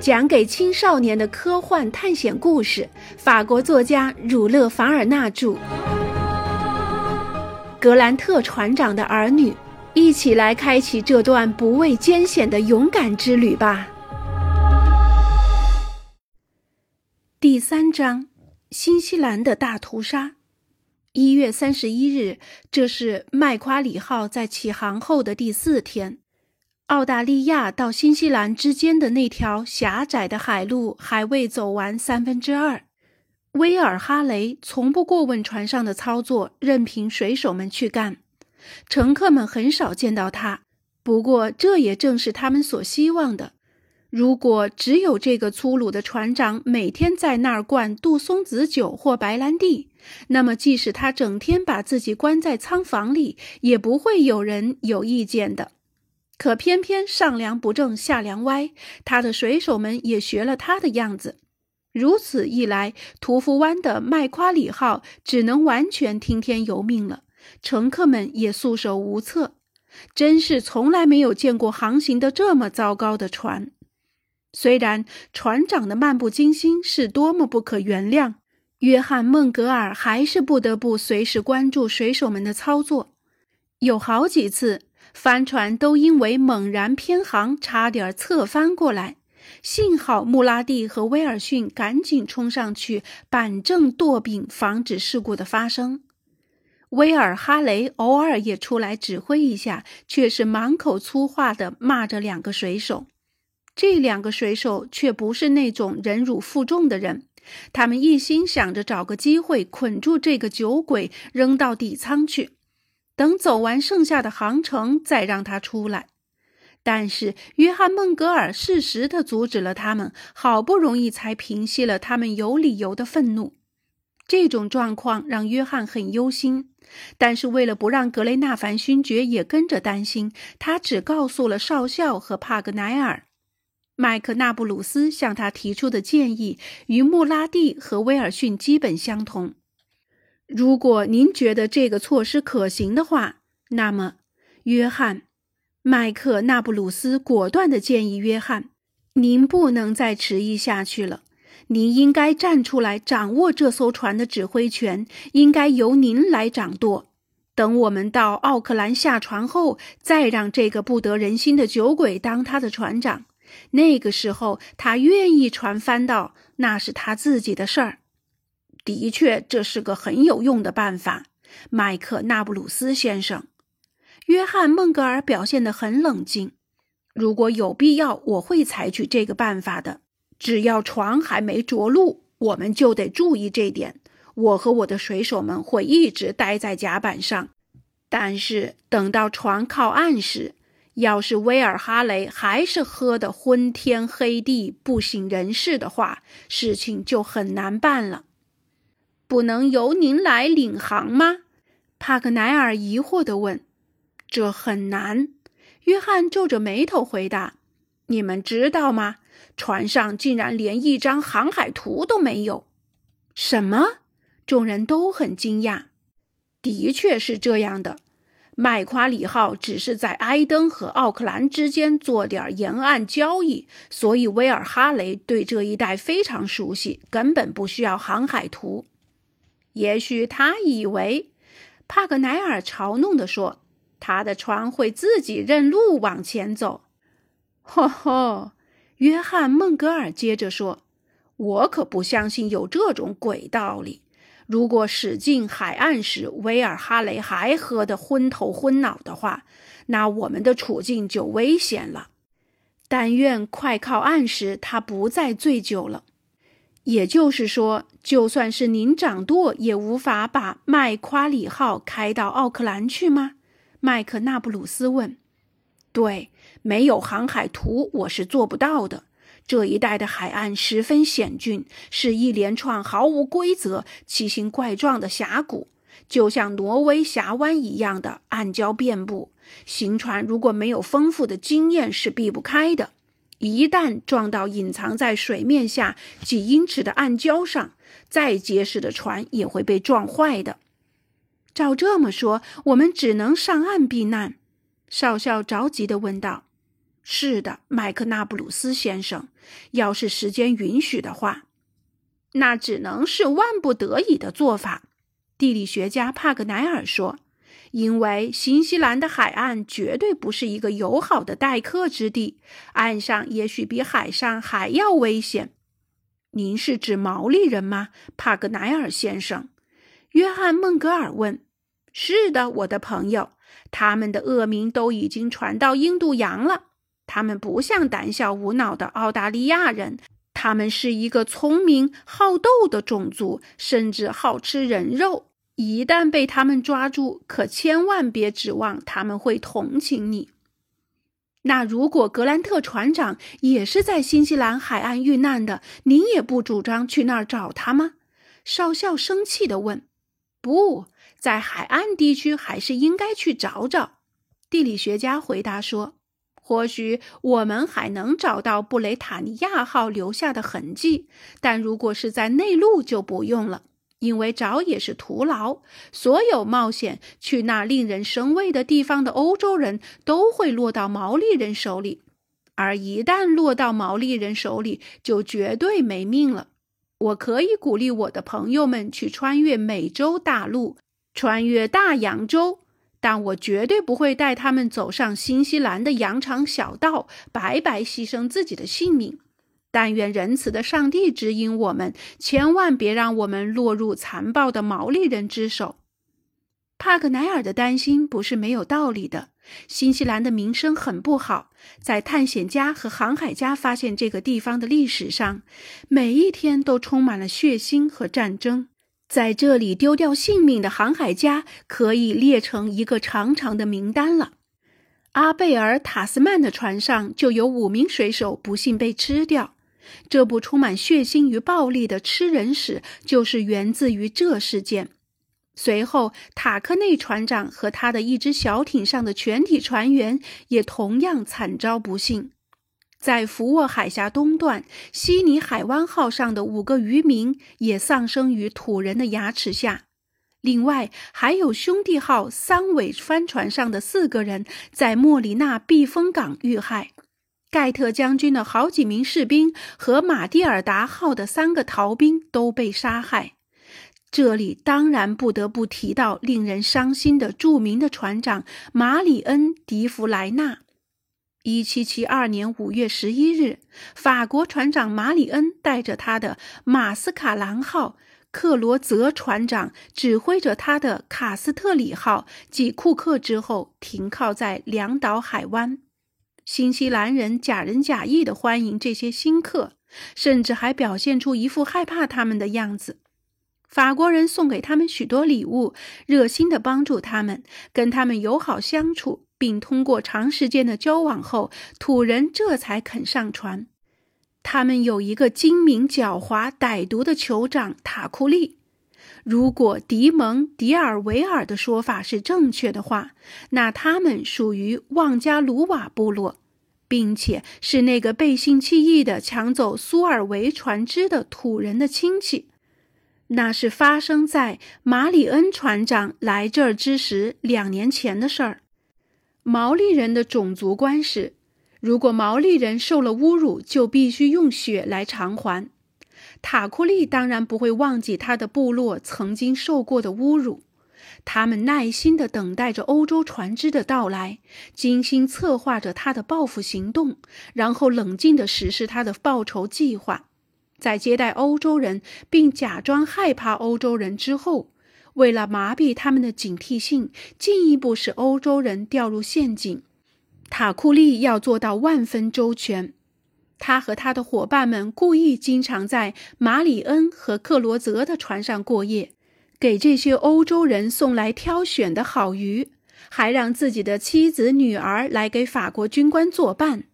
讲给青少年的科幻探险故事，法国作家儒勒·凡尔纳著。格兰特船长的儿女，一起来开启这段不畏艰险的勇敢之旅吧。第三章：新西兰的大屠杀。一月三十一日，这是麦夸里号在起航后的第四天。澳大利亚到新西兰之间的那条狭窄的海路还未走完三分之二。威尔哈雷从不过问船上的操作，任凭水手们去干。乘客们很少见到他，不过这也正是他们所希望的。如果只有这个粗鲁的船长每天在那儿灌杜松子酒或白兰地，那么即使他整天把自己关在舱房里，也不会有人有意见的。可偏偏上梁不正下梁歪，他的水手们也学了他的样子。如此一来，屠夫湾的麦夸里号只能完全听天由命了，乘客们也束手无策。真是从来没有见过航行的这么糟糕的船。虽然船长的漫不经心是多么不可原谅，约翰·孟格尔还是不得不随时关注水手们的操作。有好几次。帆船都因为猛然偏航，差点侧翻过来。幸好穆拉蒂和威尔逊赶紧冲上去板正舵柄，防止事故的发生。威尔哈雷偶尔也出来指挥一下，却是满口粗话的骂着两个水手。这两个水手却不是那种忍辱负重的人，他们一心想着找个机会捆住这个酒鬼，扔到底舱去。等走完剩下的航程，再让他出来。但是约翰·孟格尔适时地阻止了他们，好不容易才平息了他们有理由的愤怒。这种状况让约翰很忧心，但是为了不让格雷纳凡勋爵也跟着担心，他只告诉了少校和帕格奈尔。麦克纳布鲁斯向他提出的建议与穆拉蒂和威尔逊基本相同。如果您觉得这个措施可行的话，那么，约翰·麦克纳布鲁斯果断地建议约翰：“您不能再迟疑下去了。您应该站出来，掌握这艘船的指挥权，应该由您来掌舵。等我们到奥克兰下船后，再让这个不得人心的酒鬼当他的船长。那个时候，他愿意船翻到，那是他自己的事儿。”的确，这是个很有用的办法，麦克纳布鲁斯先生。约翰·孟格尔表现得很冷静。如果有必要，我会采取这个办法的。只要船还没着陆，我们就得注意这点。我和我的水手们会一直待在甲板上。但是等到船靠岸时，要是威尔哈雷还是喝得昏天黑地、不省人事的话，事情就很难办了。不能由您来领航吗？帕格奈尔疑惑地问。“这很难。”约翰皱着眉头回答。“你们知道吗？船上竟然连一张航海图都没有。”“什么？”众人都很惊讶。“的确是这样的。麦夸里号只是在埃登和奥克兰之间做点沿岸交易，所以威尔哈雷对这一带非常熟悉，根本不需要航海图。”也许他以为，帕格奈尔嘲弄地说：“他的船会自己认路往前走。”呵呵，约翰·孟格尔接着说：“我可不相信有这种鬼道理。如果驶进海岸时，威尔哈雷还喝得昏头昏脑的话，那我们的处境就危险了。但愿快靠岸时，他不再醉酒了。”也就是说，就算是您掌舵，也无法把麦夸里号开到奥克兰去吗？麦克纳布鲁斯问。对，没有航海图，我是做不到的。这一带的海岸十分险峻，是一连串毫无规则、奇形怪状的峡谷，就像挪威峡湾一样的暗礁遍布。行船如果没有丰富的经验，是避不开的。一旦撞到隐藏在水面下几英尺的暗礁上，再结实的船也会被撞坏的。照这么说，我们只能上岸避难。少校着急地问道：“是的，麦克纳布鲁斯先生，要是时间允许的话，那只能是万不得已的做法。地理学家帕格奈尔说：“因为新西兰的海岸绝对不是一个友好的待客之地，岸上也许比海上还要危险。”您是指毛利人吗，帕格奈尔先生？约翰·孟格尔问。“是的，我的朋友，他们的恶名都已经传到印度洋了。他们不像胆小无脑的澳大利亚人，他们是一个聪明好斗的种族，甚至好吃人肉。一旦被他们抓住，可千万别指望他们会同情你。”那如果格兰特船长也是在新西兰海岸遇难的，您也不主张去那儿找他吗？少校生气地问。不在海岸地区，还是应该去找找。地理学家回答说：“或许我们还能找到布雷塔尼亚号留下的痕迹，但如果是在内陆，就不用了。”因为找也是徒劳，所有冒险去那令人生畏的地方的欧洲人都会落到毛利人手里，而一旦落到毛利人手里，就绝对没命了。我可以鼓励我的朋友们去穿越美洲大陆，穿越大洋洲，但我绝对不会带他们走上新西兰的羊肠小道，白白牺牲自己的性命。但愿仁慈的上帝指引我们，千万别让我们落入残暴的毛利人之手。帕克奈尔的担心不是没有道理的。新西兰的名声很不好，在探险家和航海家发现这个地方的历史上，每一天都充满了血腥和战争。在这里丢掉性命的航海家可以列成一个长长的名单了。阿贝尔·塔斯曼的船上就有五名水手不幸被吃掉。这部充满血腥与暴力的吃人史，就是源自于这事件。随后，塔克内船长和他的一只小艇上的全体船员也同样惨遭不幸。在福沃海峡东段，悉尼海湾号上的五个渔民也丧生于土人的牙齿下。另外，还有兄弟号三尾帆船上的四个人在莫里纳避风港遇害。盖特将军的好几名士兵和马蒂尔达号的三个逃兵都被杀害。这里当然不得不提到令人伤心的著名的船长马里恩·迪弗莱纳。一七七二年五月十一日，法国船长马里恩带着他的马斯卡兰号，克罗泽船长指挥着他的卡斯特里号及库克之后，停靠在两岛海湾。新西兰人假仁假义地欢迎这些新客，甚至还表现出一副害怕他们的样子。法国人送给他们许多礼物，热心地帮助他们，跟他们友好相处，并通过长时间的交往后，土人这才肯上船。他们有一个精明、狡猾、歹毒的酋长塔库利。如果迪蒙·迪尔维尔的说法是正确的话，那他们属于旺加鲁瓦部落，并且是那个背信弃义的抢走苏尔维船只的土人的亲戚。那是发生在马里恩船长来这儿之时两年前的事儿。毛利人的种族观是：如果毛利人受了侮辱，就必须用血来偿还。塔库利当然不会忘记他的部落曾经受过的侮辱，他们耐心地等待着欧洲船只的到来，精心策划着他的报复行动，然后冷静地实施他的报仇计划。在接待欧洲人并假装害怕欧洲人之后，为了麻痹他们的警惕性，进一步使欧洲人掉入陷阱，塔库利要做到万分周全。他和他的伙伴们故意经常在马里恩和克罗泽的船上过夜，给这些欧洲人送来挑选的好鱼，还让自己的妻子、女儿来给法国军官作伴。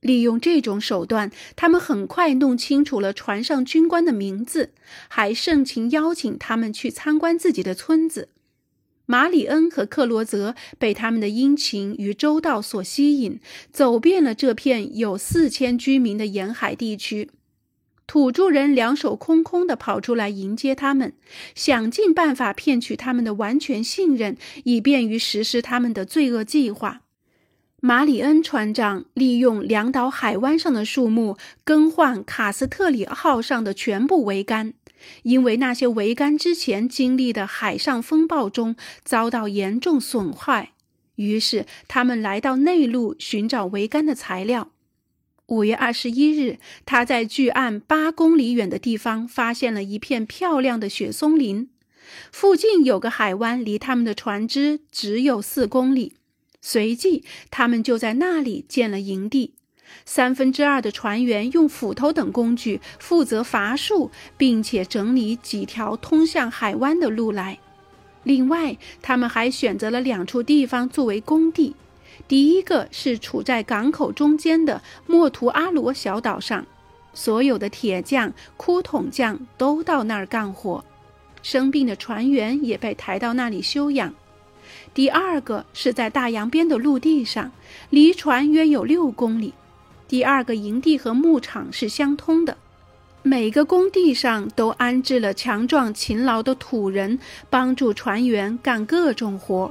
利用这种手段，他们很快弄清楚了船上军官的名字，还盛情邀请他们去参观自己的村子。马里恩和克罗泽被他们的殷勤与周到所吸引，走遍了这片有四千居民的沿海地区。土著人两手空空地跑出来迎接他们，想尽办法骗取他们的完全信任，以便于实施他们的罪恶计划。马里恩船长利用两岛海湾上的树木更换卡斯特里号上的全部桅杆，因为那些桅杆之前经历的海上风暴中遭到严重损坏。于是他们来到内陆寻找桅杆的材料。五月二十一日，他在距岸八公里远的地方发现了一片漂亮的雪松林，附近有个海湾，离他们的船只只有四公里。随即，他们就在那里建了营地。三分之二的船员用斧头等工具负责伐树，并且整理几条通向海湾的路来。另外，他们还选择了两处地方作为工地。第一个是处在港口中间的莫图阿罗小岛上，所有的铁匠、枯桶匠都到那儿干活，生病的船员也被抬到那里休养。第二个是在大洋边的陆地上，离船约有六公里。第二个营地和牧场是相通的，每个工地上都安置了强壮勤劳的土人，帮助船员干各种活。